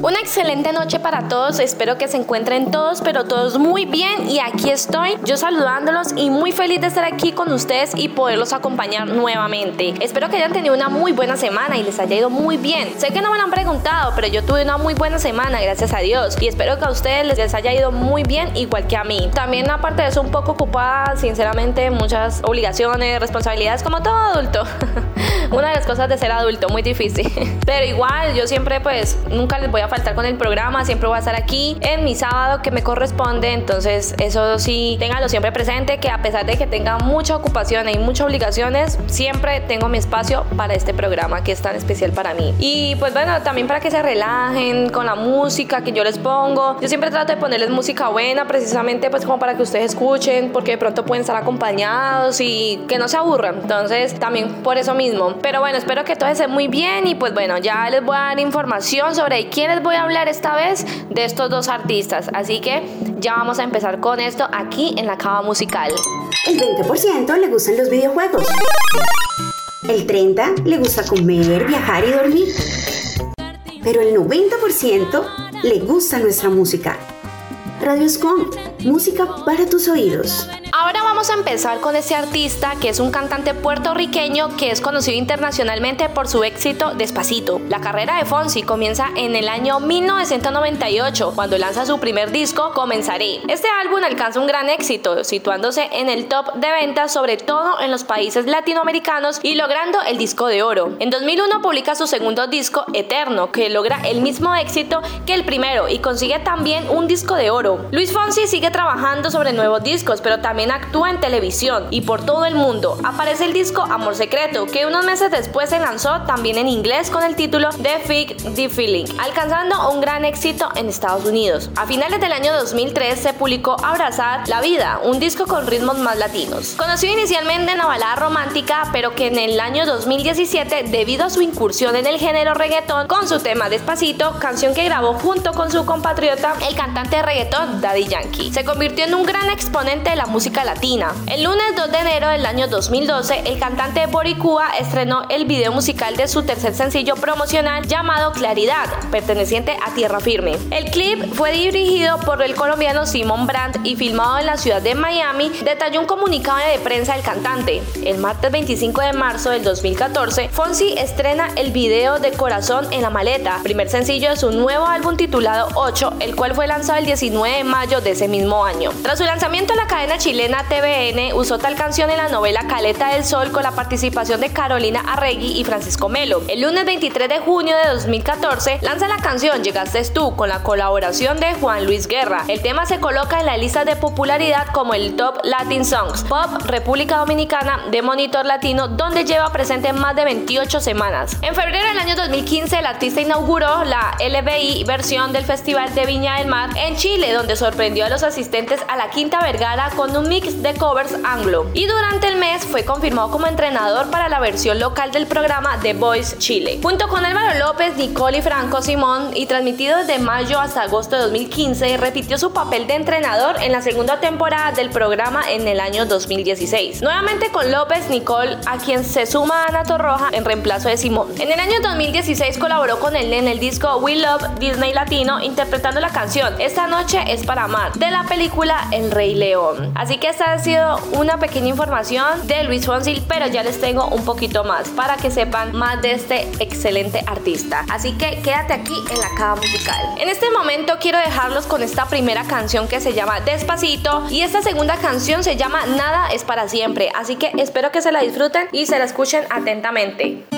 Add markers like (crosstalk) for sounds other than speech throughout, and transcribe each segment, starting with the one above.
Una excelente noche para todos, espero que se encuentren todos, pero todos muy bien y aquí estoy yo saludándolos y muy feliz de estar aquí con ustedes y poderlos acompañar nuevamente. Espero que hayan tenido una muy buena semana y les haya ido muy bien. Sé que no me lo han preguntado, pero yo tuve una muy buena semana, gracias a Dios, y espero que a ustedes les haya ido muy bien igual que a mí. También aparte de eso un poco ocupada, sinceramente, muchas obligaciones, responsabilidades como todo adulto. (laughs) una de las cosas de ser adulto, muy difícil. (laughs) Pero igual, yo siempre pues nunca les voy a faltar con el programa, siempre voy a estar aquí en mi sábado que me corresponde, entonces eso sí, ténganlo siempre presente, que a pesar de que tenga mucha ocupación y muchas obligaciones, siempre tengo mi espacio para este programa que es tan especial para mí. Y pues bueno, también para que se relajen con la música que yo les pongo. Yo siempre trato de ponerles música buena, precisamente pues como para que ustedes escuchen, porque de pronto pueden estar acompañados y que no se aburran. Entonces también por eso mismo. Pero bueno, espero que todo esté muy bien y pues bueno, ya les voy a dar información sobre quiénes voy a hablar esta vez de estos dos artistas, así que ya vamos a empezar con esto aquí en la cava musical. El 20% le gustan los videojuegos. El 30% le gusta comer, viajar y dormir. Pero el 90% le gusta nuestra música. Radio Scom, música para tus oídos. Ahora vamos a empezar con este artista que es un cantante puertorriqueño que es conocido internacionalmente por su éxito Despacito. La carrera de Fonsi comienza en el año 1998 cuando lanza su primer disco Comenzaré. Este álbum alcanza un gran éxito, situándose en el top de ventas sobre todo en los países latinoamericanos y logrando el disco de oro. En 2001 publica su segundo disco Eterno que logra el mismo éxito que el primero y consigue también un disco de oro. Luis Fonsi sigue trabajando sobre nuevos discos pero también actúa en televisión y por todo el mundo. Aparece el disco Amor Secreto, que unos meses después se lanzó también en inglés con el título The Fig The Feeling, alcanzando un gran éxito en Estados Unidos. A finales del año 2003 se publicó Abrazar la Vida, un disco con ritmos más latinos. Conocido inicialmente en la balada romántica, pero que en el año 2017, debido a su incursión en el género reggaetón con su tema Despacito, canción que grabó junto con su compatriota, el cantante de reggaetón Daddy Yankee, se convirtió en un gran exponente de la música latina. El lunes 2 de enero del año 2012, el cantante Boricua estrenó el video musical de su tercer sencillo promocional llamado Claridad, perteneciente a Tierra Firme. El clip fue dirigido por el colombiano Simon Brandt y filmado en la ciudad de Miami, detalló un comunicado de prensa del cantante. El martes 25 de marzo del 2014, Fonsi estrena el video de Corazón en la maleta, primer sencillo de su nuevo álbum titulado 8, el cual fue lanzado el 19 de mayo de ese mismo año. Tras su lanzamiento en la cadena chilena TVN usó tal canción en la novela Caleta del Sol con la participación de Carolina Arregui y Francisco Melo. El lunes 23 de junio de 2014 lanza la canción Llegaste tú con la colaboración de Juan Luis Guerra. El tema se coloca en la lista de popularidad como el Top Latin Songs Pop República Dominicana de Monitor Latino donde lleva presente más de 28 semanas. En febrero del año 2015 el artista inauguró la LBI versión del Festival de Viña del Mar en Chile donde sorprendió a los asistentes a la Quinta Vergara con un mix de covers anglo. Y durante el mes fue confirmado como entrenador para la versión local del programa The Voice Chile. Junto con Álvaro López, Nicole y Franco Simón, y transmitido desde mayo hasta agosto de 2015, repitió su papel de entrenador en la segunda temporada del programa en el año 2016. Nuevamente con López, Nicole, a quien se suma Ana Torroja en reemplazo de Simón. En el año 2016 colaboró con él en el disco We Love Disney Latino, interpretando la canción Esta noche es para amar, de la película El Rey León. Así que esta ha sido una pequeña información de Luis Fonsil, pero ya les tengo un poquito más para que sepan más de este excelente artista. Así que quédate aquí en la cava musical. En este momento quiero dejarlos con esta primera canción que se llama Despacito y esta segunda canción se llama Nada es para siempre. Así que espero que se la disfruten y se la escuchen atentamente.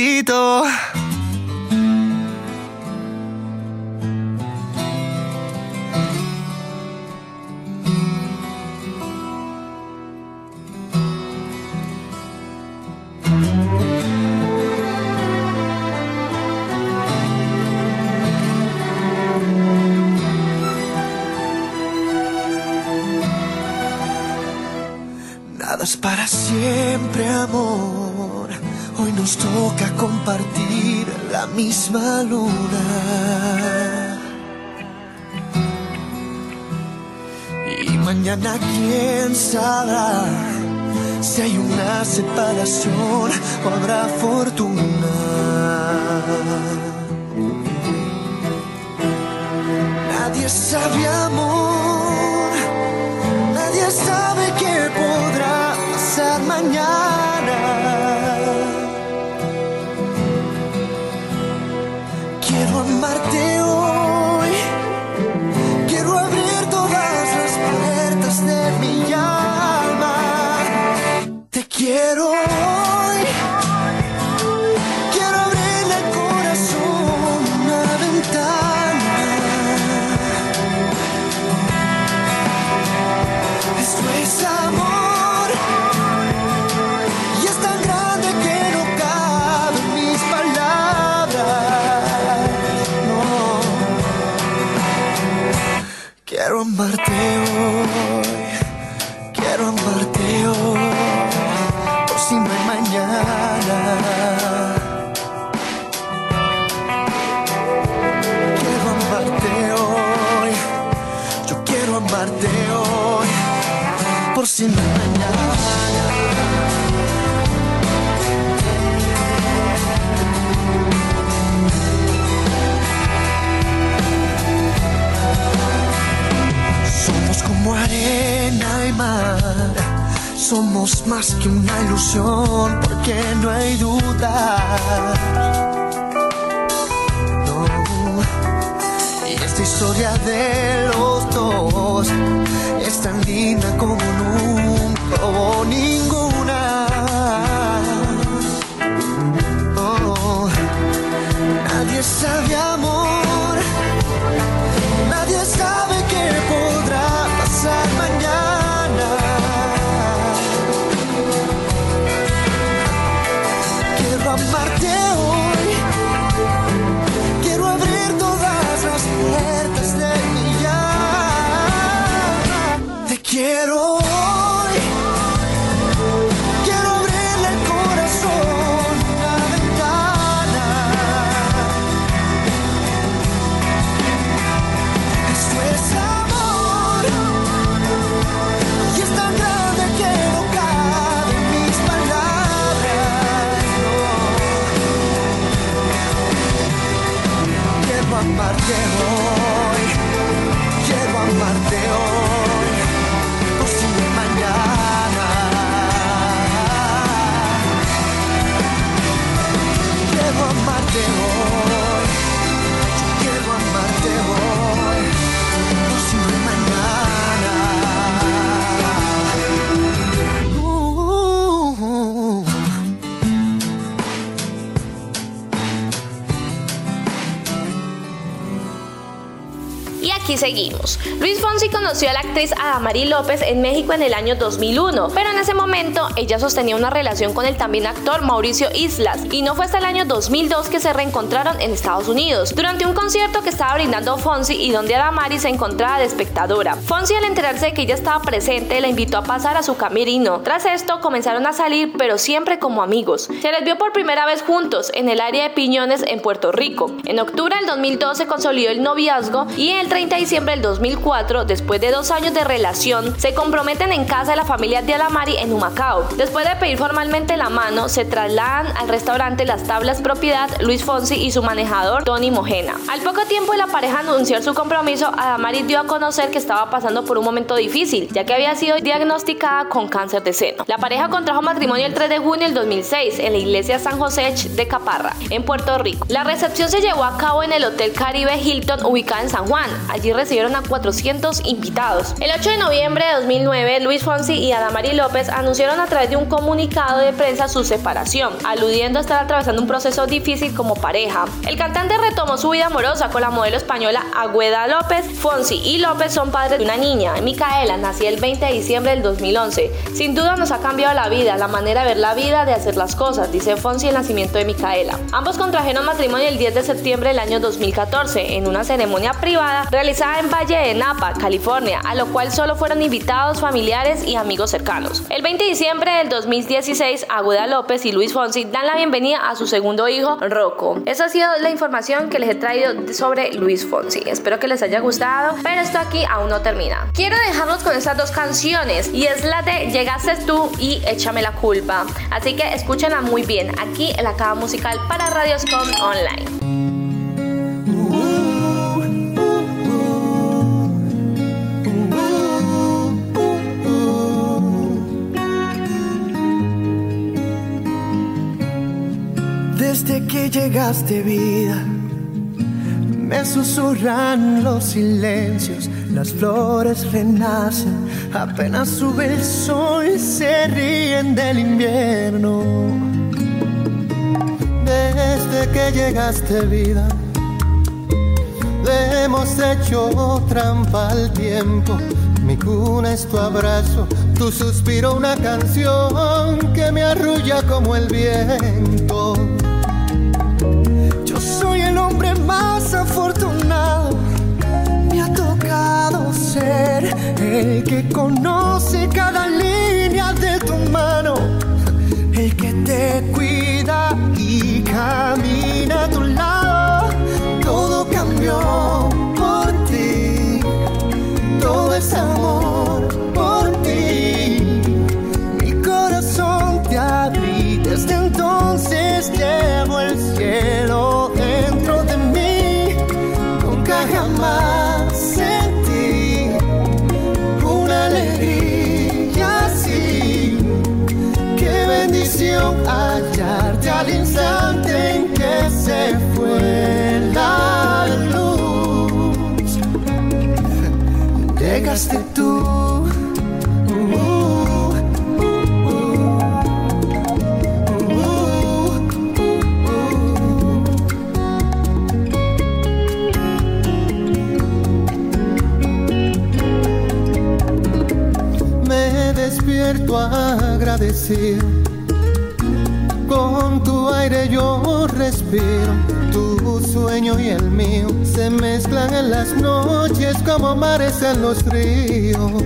Despacito. Nada es para siempre, amor. Nos toca compartir la misma luna. Y mañana quién sabrá si hay una separación o habrá fortuna. Nadie sabe amor, nadie sabe qué podrá pasar mañana. Porque no hay duda. No. Y esta historia de los dos es tan linda como Luis Fonsi conoció a la actriz Adamari López en México en el año 2001, pero en ese momento ella sostenía una relación con el también actor Mauricio Islas y no fue hasta el año 2002 que se reencontraron en Estados Unidos, durante un concierto que estaba brindando Fonsi y donde Adamari se encontraba de espectadora. Fonsi al enterarse de que ella estaba presente la invitó a pasar a su camerino. Tras esto comenzaron a salir, pero siempre como amigos. Se les vio por primera vez juntos en el área de Piñones en Puerto Rico. En octubre del 2012 consolidó el noviazgo y el 30 de diciembre del 2004, después de dos años de relación, se comprometen en casa de la familia de Adamari en Humacao. Después de pedir formalmente la mano, se trasladan al restaurante Las Tablas Propiedad Luis Fonsi y su manejador Tony Mojena. Al poco tiempo de la pareja anunciar su compromiso, Adamari dio a conocer que estaba pasando por un momento difícil, ya que había sido diagnosticada con cáncer de seno. La pareja contrajo matrimonio el 3 de junio del 2006 en la iglesia San José de Caparra, en Puerto Rico. La recepción se llevó a cabo en el Hotel Caribe Hilton ubicado en San Juan. Allí recibieron a 400 invitados. El 8 de noviembre de 2009, Luis Fonsi y Adamari López anunciaron a través de un comunicado de prensa su separación, aludiendo a estar atravesando un proceso difícil como pareja. El cantante retomó su vida amorosa con la modelo española Agüeda López. Fonsi y López son padres de una niña, Micaela, nacida el 20 de diciembre del 2011. Sin duda nos ha cambiado la vida, la manera de ver la vida, de hacer las cosas, dice Fonsi el nacimiento de Micaela. Ambos contrajeron matrimonio el 10 de septiembre del año 2014 en una ceremonia privada realizada en Valle de Napa, California, a lo cual solo fueron invitados familiares y amigos cercanos. El 20 de diciembre del 2016, Aguda López y Luis Fonsi dan la bienvenida a su segundo hijo, Rocco. Esa ha sido la información que les he traído sobre Luis Fonsi. Espero que les haya gustado, pero esto aquí aún no termina. Quiero dejarlos con estas dos canciones y es la de Llegaste tú y Échame la culpa. Así que escúchenla muy bien aquí en la cava musical para Radioscom Online. Llegaste vida, me susurran los silencios, las flores renacen, apenas sube el sol, se ríen del invierno. Desde que llegaste vida, le hemos hecho trampa al tiempo. Mi cuna es tu abrazo, tu suspiro una canción que me arrulla como el viento. Más afortunado. Me ha tocado ser el que conoce cada línea de tu mano, el que te cuida y camina a tu lado. Todo cambió tú. Me despierto agradecido. Con tu aire yo respiro. Tu sueño y el mío se mezclan en las noches como mares en los ríos.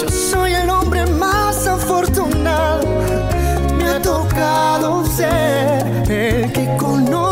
Yo soy el hombre más afortunado. Me ha tocado ser el que conoce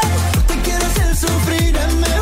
Sufrir, es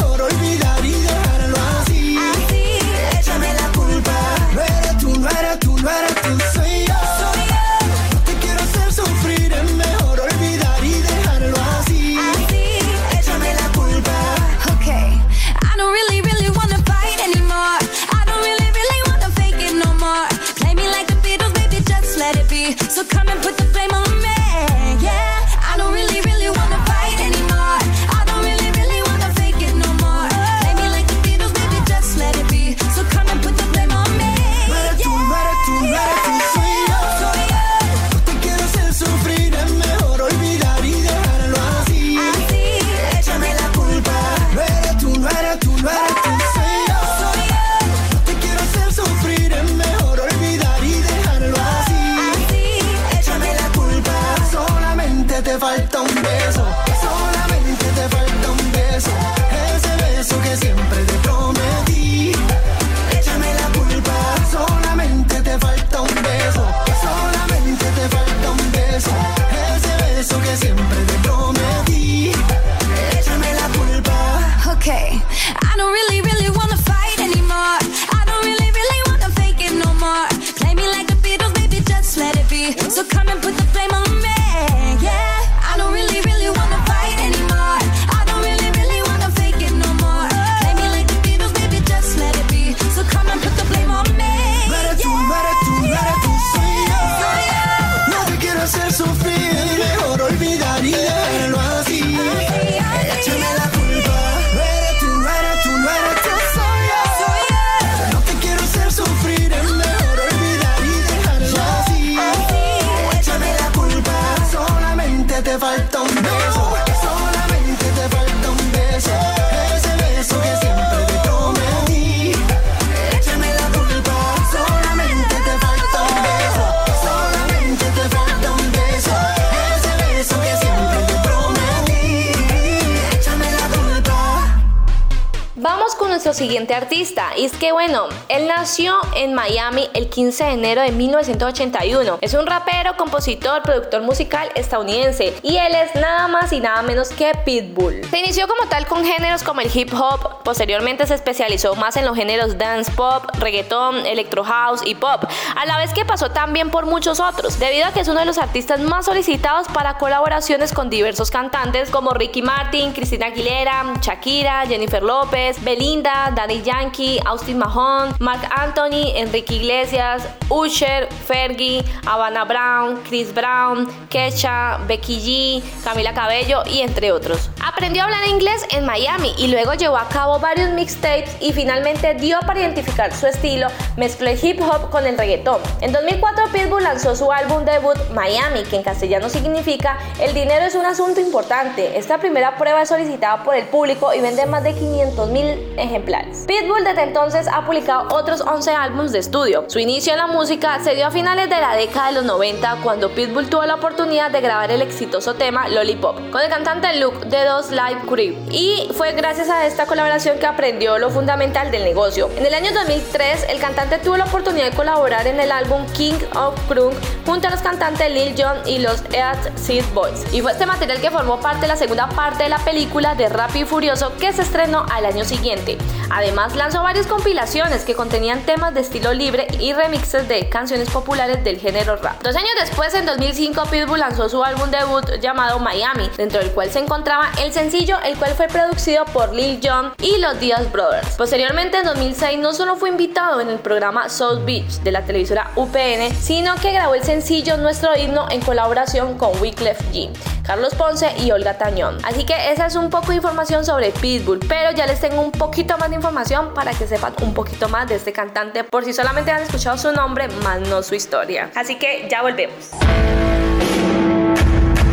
Es que bueno, él nació en Miami el 15 de enero de 1981. Es un rapero, compositor, productor musical estadounidense. Y él es nada más y nada menos que Pitbull. Se inició como tal con géneros como el hip hop. Posteriormente se especializó más en los géneros dance pop, reggaeton, electro house y pop. A la vez que pasó también por muchos otros. Debido a que es uno de los artistas más solicitados para colaboraciones con diversos cantantes como Ricky Martin, Cristina Aguilera, Shakira, Jennifer López, Belinda, Daddy Yankee, Austin Mahone, Mark Anthony, Enrique Iglesias, Usher, Fergie, Havana Brown, Chris Brown, Kesha, Becky G, Camila Cabello y entre otros. Aprendió a hablar inglés en Miami y luego llevó a cabo varios mixtapes y finalmente dio para identificar su estilo, mezcló el hip hop con el reggaetón. En 2004 Pitbull lanzó su álbum debut Miami, que en castellano significa El dinero es un asunto importante. Esta primera prueba es solicitada por el público y vende más de 500 mil ejemplares. Pitbull desde entonces ha publicado otros 11 álbumes de estudio. Su inicio en la música se dio a finales de la década de los 90 cuando Pitbull tuvo la oportunidad de grabar el exitoso tema Lollipop con el cantante Luke de Dos Live Crew y fue gracias a esta colaboración que aprendió lo fundamental del negocio. En el año 2003 el cantante tuvo la oportunidad de colaborar en el álbum King of Crunk junto a los cantantes Lil Jon y los Earth Seed Boys. Y fue este material que formó parte de la segunda parte de la película de Rápido y Furioso que se estrenó al año siguiente. Además lanzó varias compilaciones que contenían temas de estilo libre y remixes de canciones populares del género rap. Años después, en 2005, Pitbull lanzó su álbum debut llamado Miami, dentro del cual se encontraba el sencillo, el cual fue producido por Lil Jon y los Diaz Brothers. Posteriormente, en 2006, no solo fue invitado en el programa South Beach de la televisora UPN, sino que grabó el sencillo Nuestro Himno en colaboración con Wyclef Jean. Carlos Ponce y Olga Tañón. Así que esa es un poco de información sobre Pitbull, pero ya les tengo un poquito más de información para que sepan un poquito más de este cantante por si solamente han escuchado su nombre, más no su historia. Así que ya volvemos.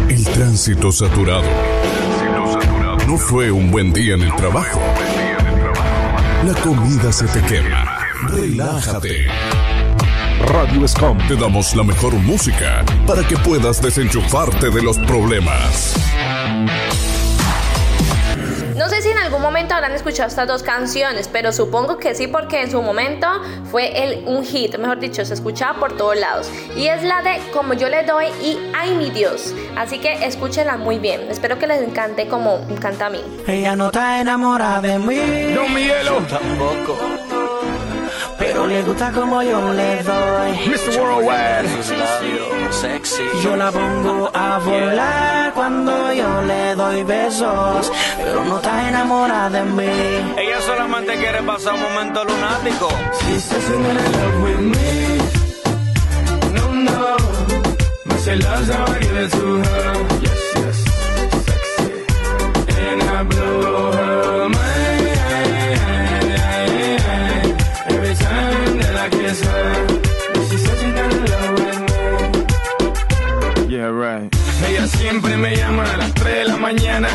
El tránsito saturado. No fue un buen día en el trabajo. La comida se te quema. Relájate. Radio Escom te damos la mejor música para que puedas desenchufarte de los problemas. No sé si en algún momento habrán escuchado estas dos canciones, pero supongo que sí porque en su momento fue el, un hit, mejor dicho, se escuchaba por todos lados. Y es la de Como yo le doy y Ay mi Dios. Así que escúchenla muy bien. Espero que les encante como canta a mí. Ella no está enamorada de mí. No, Miguelo. Tampoco. Pero le gusta como yo le doy. Mr. Worldwide. Sexy. Yo la pongo a volar cuando yo le doy besos. Pero no está enamorada de mí. Ella solamente quiere pasar un momento lunático. She says in love with me. No, no. But she loves how I give it to her. Yes, yes. Sexy. And I blow her mind. Yeah, right. Ella siempre me llama a las 3 de la mañana.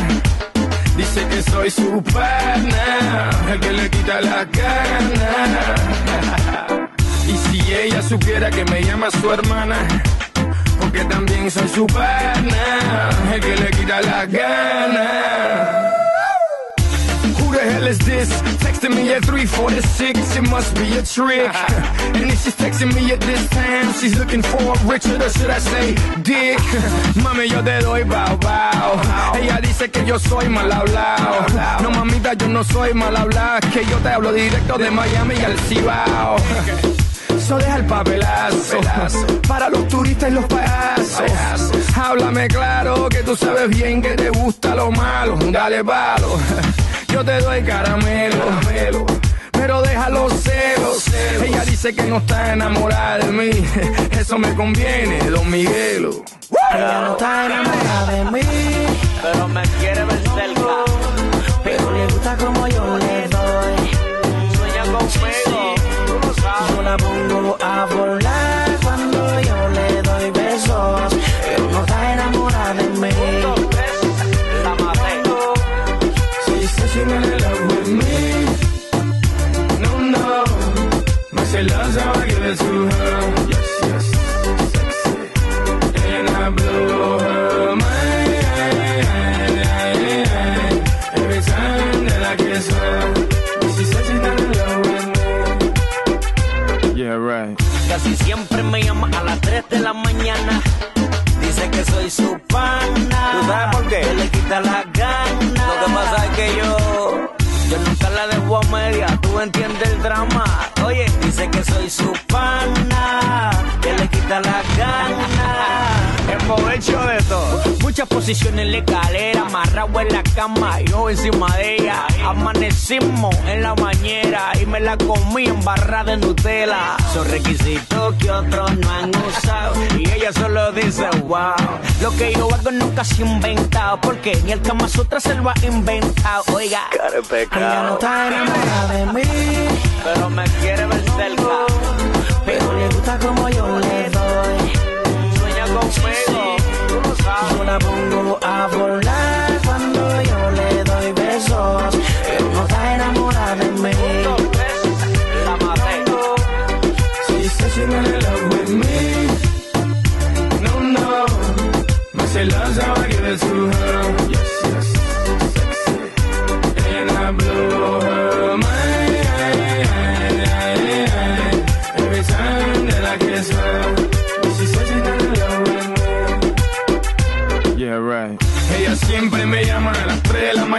Dice que soy su pana, el que le quita la gana. Y si ella supiera que me llama su hermana, porque también soy su pana, el que le quita la gana. The hell is this? Texting me at 346, it must be a trick. (laughs) And if she's texting me at this time, she's looking for Richard, or should I say Dick? (laughs) Mami, yo te doy bao bao. Ella dice que yo soy mal hablado. No, mamita, yo no soy mal hablado. Que yo te hablo directo de Miami y al Cibao. (laughs) So deja el papelazo, para los turistas y los payasos. Háblame claro que tú sabes bien que te gusta lo malo. Dale palo, yo te doy caramelo. Pero deja los celos. Ella dice que no está enamorada de mí. (laughs) Eso me conviene, don Miguelo. Ella no está enamorada de mí. Pero me quiere ver cerca. Pero le gusta como yo le doy. Sueña conmigo. Tú lo sabes. Yo la pongo a volar Casi siempre me llama a las de la mañana. Dice que soy su pana. Le quita la que soy su pana, que le quita las ganas. aprovecho de todo. Muchas posiciones en la escalera, amarrado en la cama, yo encima de ella. Amanecimos en la bañera y me la comí en barra de Nutella. Son requisitos que otros no han usado ella solo dice wow. Lo que yo hago nunca se ha inventado porque ni el Kama Sutra se lo ha inventado. Oiga, ella no está enamorada de mí, Pero me quiere ver cerca. pero le gusta como yo le doy. Sueña conmigo. Tú lo sabes. Yo la pongo a volar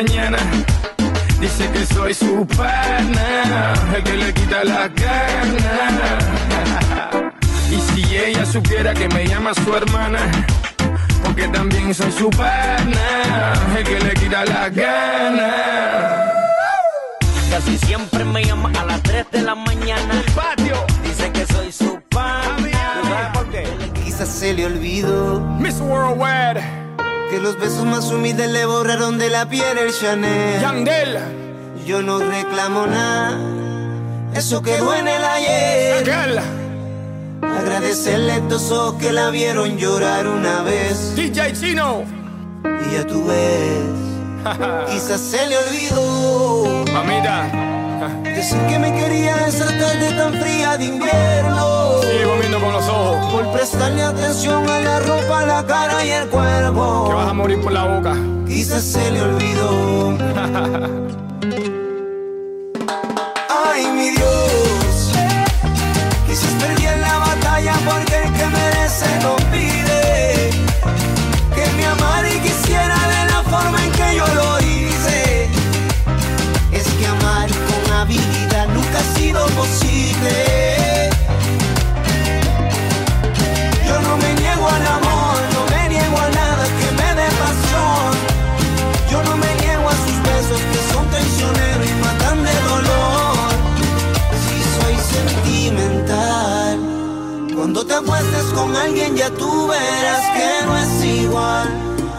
mañana. Dice que soy su pana, el que le quita la gana. Y si ella supiera que me llama su hermana, porque también soy su pana, el que le quita la gana. Casi siempre me llama a las 3 de la mañana. Patio. Dice que soy su pana. ¿Tú sabes por qué? Quizás se le olvidó Miss Worldwide, que los besos más humildes le borraron de la piel el Chanel. Yandel, Yo no reclamo nada, eso quedó en el ayer. Agradecerle a estos ojos que la vieron llorar una vez. DJ Chino, Y ya tú ves, (laughs) quizás se le olvidó mamita, decir que me quería esa tarde tan fría de invierno. sigo viendo con los ojos, Por prestarle atención a la ropa, la cara y el que vas a cuerpo. morir por la boca. Quizás se le olvidó. (laughs) Ay, mi Dios. Quizás perdí en la batalla porque el que merece no pide. Yo no me niego al amor, no me niego a nada que me dé pasión. Yo no me niego a sus besos que son traicioneros y matan de dolor. Si soy sentimental, cuando te acuestes con alguien ya tú verás que no es igual.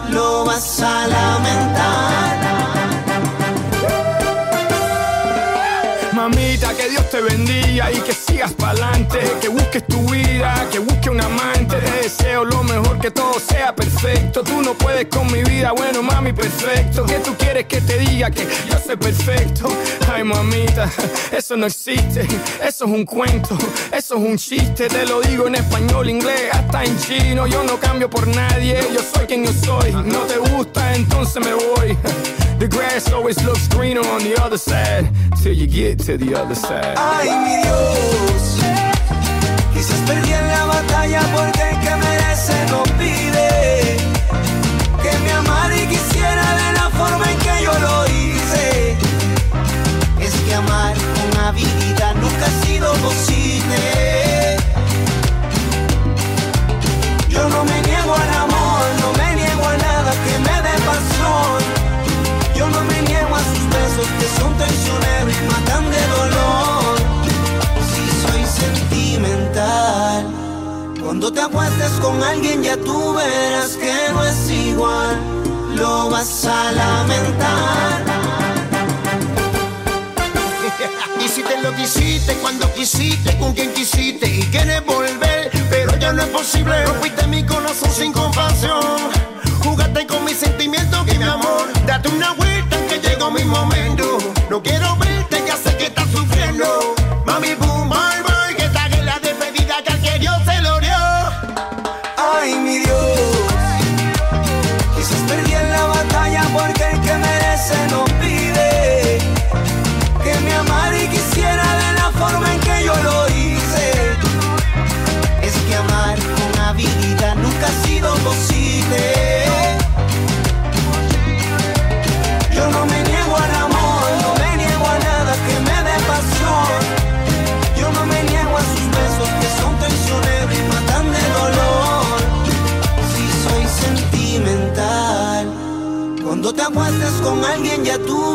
Lo vas a lamentar. Dios te bendiga y que sigas pa'lante, que busques tu vida, que busque un amante. Te deseo lo mejor, que todo sea perfecto. Tú no puedes con mi vida, bueno, mami, perfecto. Que tú quieres que te diga que yo soy perfecto? Ay, mamita, eso no existe, eso es un cuento, eso es un chiste. Te lo digo en español, inglés, hasta en chino. Yo no cambio por nadie, yo soy quien yo soy. No te gusta, entonces me voy. The grass always looks greener on the other side till you get to the other side. Ay, mi Dios. Quizás perdí en la batalla porque el que merece no pide. Que me amara y quisiera de la forma en que yo lo hice. Es que amar con habilidad nunca ha sido posible. Cuando te acuestes con alguien ya tú verás que no es igual. Lo vas a lamentar. Y si te lo quisiste cuando quisiste, con quien quisiste y quieres volver, pero ya no es posible. Rompiste mi corazón sin compasión. Jugaste con mis sentimientos y mi amor. Date una vuelta que llegó mi momento. No quiero alguien ya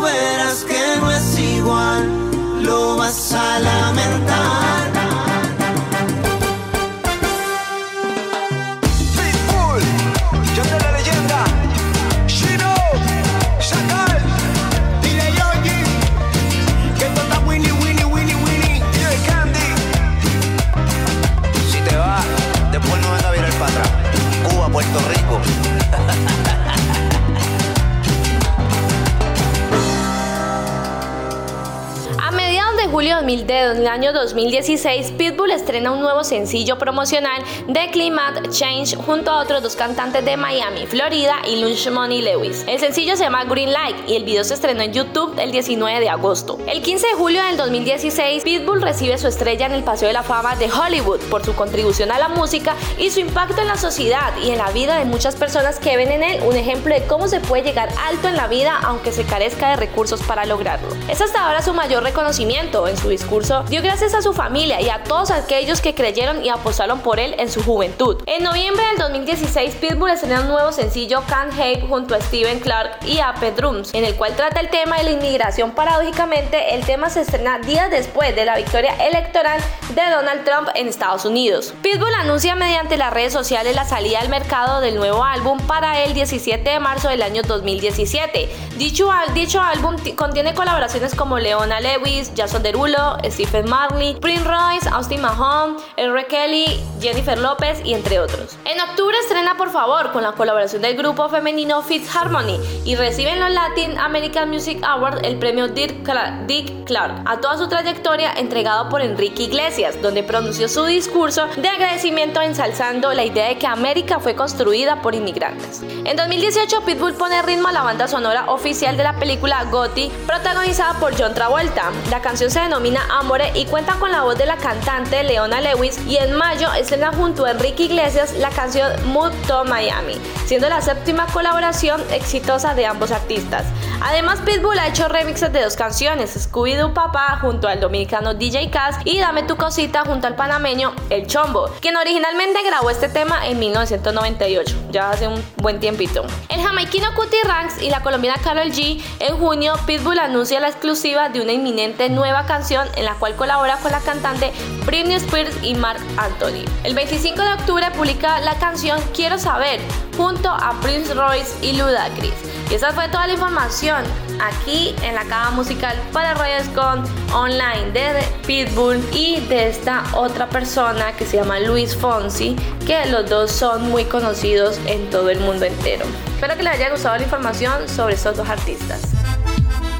julio del año 2016, Pitbull estrena un nuevo sencillo promocional de Climate Change junto a otros dos cantantes de Miami, Florida y Lunch Money Lewis. El sencillo se llama Green Light y el video se estrenó en YouTube el 19 de agosto. El 15 de julio del 2016, Pitbull recibe su estrella en el Paseo de la Fama de Hollywood por su contribución a la música y su impacto en la sociedad y en la vida de muchas personas que ven en él un ejemplo de cómo se puede llegar alto en la vida aunque se carezca de recursos para lograrlo. Es hasta ahora su mayor reconocimiento en su discurso, dio gracias a su familia y a todos aquellos que creyeron y apostaron por él en su juventud. En noviembre del 2016, Pitbull estrenó un nuevo sencillo Can't Hate junto a Steven Clark y a Drums, en el cual trata el tema de la inmigración. Paradójicamente, el tema se estrena días después de la victoria electoral de Donald Trump en Estados Unidos. Pitbull anuncia mediante las redes sociales la salida al mercado del nuevo álbum para el 17 de marzo del año 2017. Dicho, dicho álbum contiene colaboraciones como Leona Lewis, Jason Derulo, Stephen Marley, Prince Royce, Austin Mahone, R. Kelly, Jennifer López y entre otros. En octubre estrena Por Favor con la colaboración del grupo femenino Fifth Harmony y recibe en los Latin American Music Awards el premio Dick Clark a toda su trayectoria entregado por Enrique Iglesias, donde pronunció su discurso de agradecimiento ensalzando la idea de que América fue construida por inmigrantes. En 2018 Pitbull pone ritmo a la banda sonora oficial de la película Gotti, protagonizada por John Travolta. La canción se denomina Amore y cuenta con la voz de la cantante Leona Lewis y en mayo estrena junto a Enrique Iglesias la canción Mood to Miami, siendo la séptima colaboración exitosa de ambos artistas. Además Pitbull ha hecho remixes de dos canciones, Scooby-Doo Papá junto al dominicano DJ Cass y Dame tu cosita junto al panameño El Chombo, quien originalmente grabó este tema en 1998, ya hace un buen tiempito. El jamaiquino Cutie Ranks y la colombiana Carol G en junio Pitbull anuncia la exclusiva de una inminente nueva canción en la cual colabora con la cantante Britney Spears y Mark Anthony. El 25 de octubre publica la canción Quiero Saber junto a Prince Royce y Ludacris. Y esa fue toda la información aquí en la cava musical para con Online de Pitbull y de esta otra persona que se llama Luis Fonsi, que los dos son muy conocidos en todo el mundo entero. Espero que les haya gustado la información sobre estos dos artistas.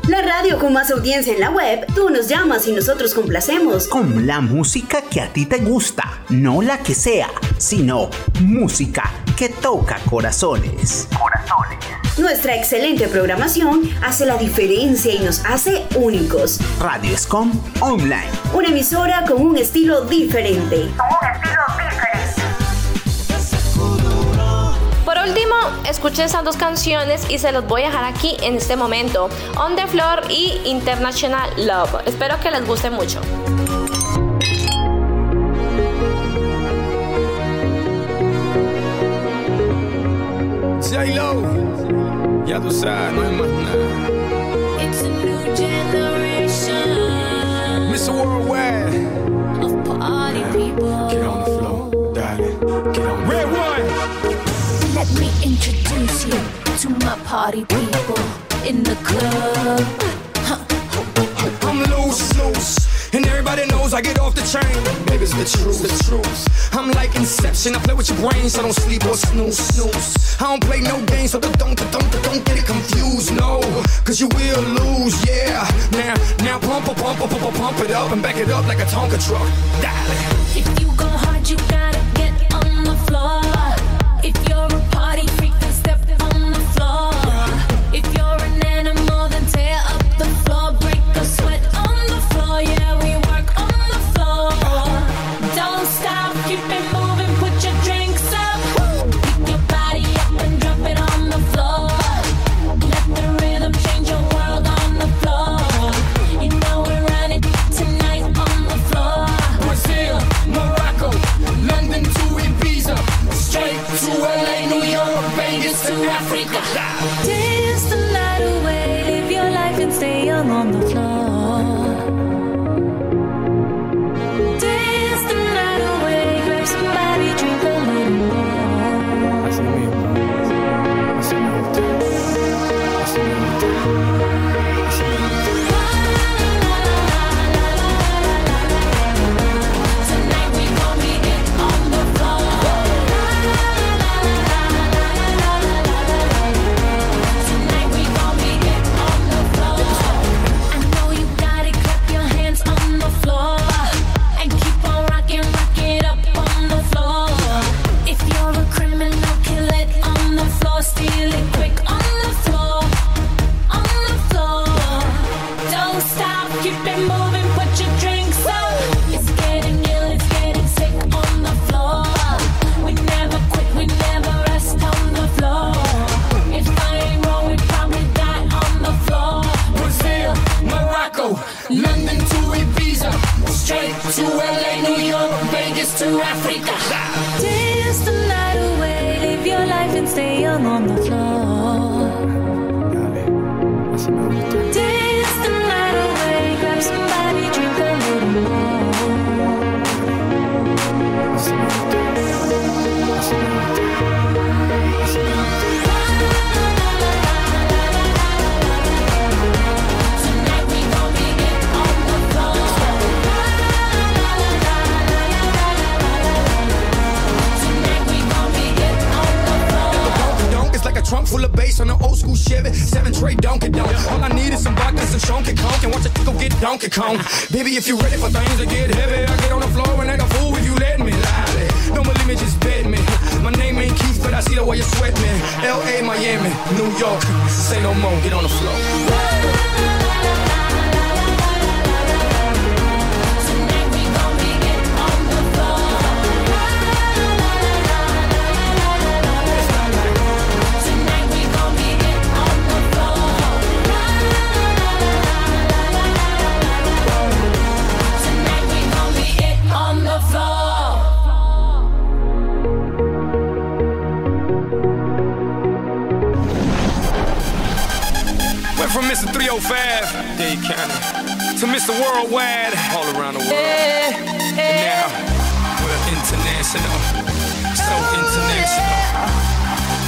La radio con más audiencia en la web, tú nos llamas y nosotros complacemos. Con la música que a ti te gusta, no la que sea, sino música que toca corazones. Corazones. Nuestra excelente programación hace la diferencia y nos hace únicos. Radio Escom Online. Una emisora con un estilo diferente. Con un estilo diferente. Por último, escuchen esas dos canciones y se los voy a dejar aquí en este momento. On the Floor y International Love. Espero que les guste mucho. Ya tú sabes, no hay más nada. It's a new generation. Mr. Worldwide. Of party people. Get on the floor, darling. Get on Red one. Let me introduce you to my party people in the club. Everybody knows I get off the train. Baby, it's the truth, the truth. I'm like Inception. I play with your brains, so don't sleep or snooze, snooze. I don't play no games, so don't, don't, don't, don't get it confused, no. Cause you will lose, yeah. Now, now pump, pump, pump, pump, pump it up and back it up like a Tonka truck. If you go hard, you gotta keep it to LA, New York, Vegas to Africa. Dance the night away, live your life and stay young on the floor. Trunk full of bass on an old school Chevy. Seven tray Donkey Donk. All I need is some vodka some Shonky Conk. And watch a go get Donkey Kong. Baby, if you ready for things to get heavy, I get on the floor and act a fool if you let me. Don't believe me, just bet me. My name ain't Keith, but I see the way you sweat me. L.A., Miami, New York. Say no more, get on the floor. Mr. 305, Dade County, to Mr. Worldwide, all around the world. And now, we're international.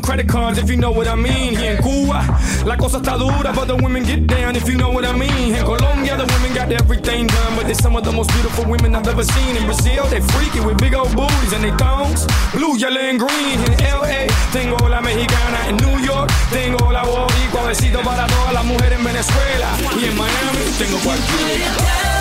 Credit cards if you know what I mean. Here in Cuba, la cosa está dura, but the women get down if you know what I mean. In Colombia, the women got everything done, but they're some of the most beautiful women I've ever seen. In Brazil, they freaky with big old booties and they thongs, blue, yellow, and green. In LA, tengo la mexicana. In New York, tengo la boricua. Besito para todas las mujeres en Venezuela. Y en Miami, tengo cualquiera.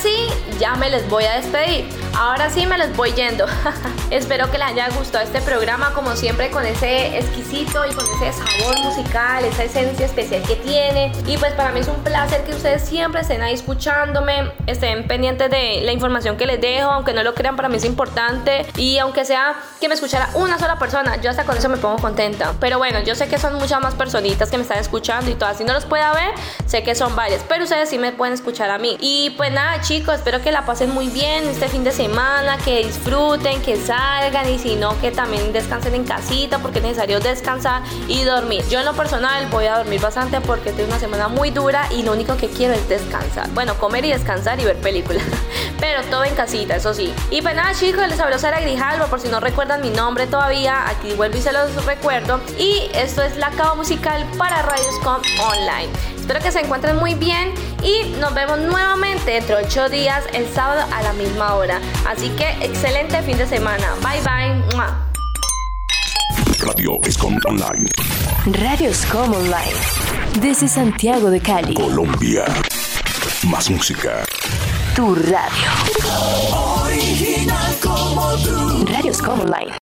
Ahora sí, ya me les voy a despedir. Ahora sí me les voy yendo. (laughs) Espero que les haya gustado este programa, como siempre, con ese exquisito y con ese sabor musical, esa esencia especial que tiene. Y pues para mí es un placer que ustedes siempre estén ahí escuchándome, estén pendientes de la información que les dejo, aunque no lo crean, para mí es importante. Y aunque sea que me escuchara una sola persona, yo hasta con eso me pongo contenta. Pero bueno, yo sé que son muchas más personitas que me están escuchando y todas. Si no los pueda ver, sé que son varias, pero ustedes sí me pueden escuchar a mí. Y pues nada, chicos, espero que la pasen muy bien este fin de semana, que disfruten, que salgan y si no, que también descansen en casita porque es necesario descansar y dormir. Yo en lo personal voy a dormir bastante porque tengo una semana muy dura y lo único que quiero es descansar. Bueno, comer y descansar y ver películas, (laughs) pero todo en casita, eso sí. Y pues nada, chicos, les habló Sara Grijalvo, por si no recuerdan mi nombre todavía, aquí vuelvo y se los recuerdo. Y esto es la cava musical para Radioscom Online. Espero que se encuentren muy bien y nos vemos nuevamente dentro de 8 días el sábado a la misma hora. Así que excelente fin de semana. Bye bye. ¡Mua! Radio Escom Online. Radioscom Online. Desde Santiago de Cali. Colombia. Más música. Tu radio. Original como tú. Radioscom Online.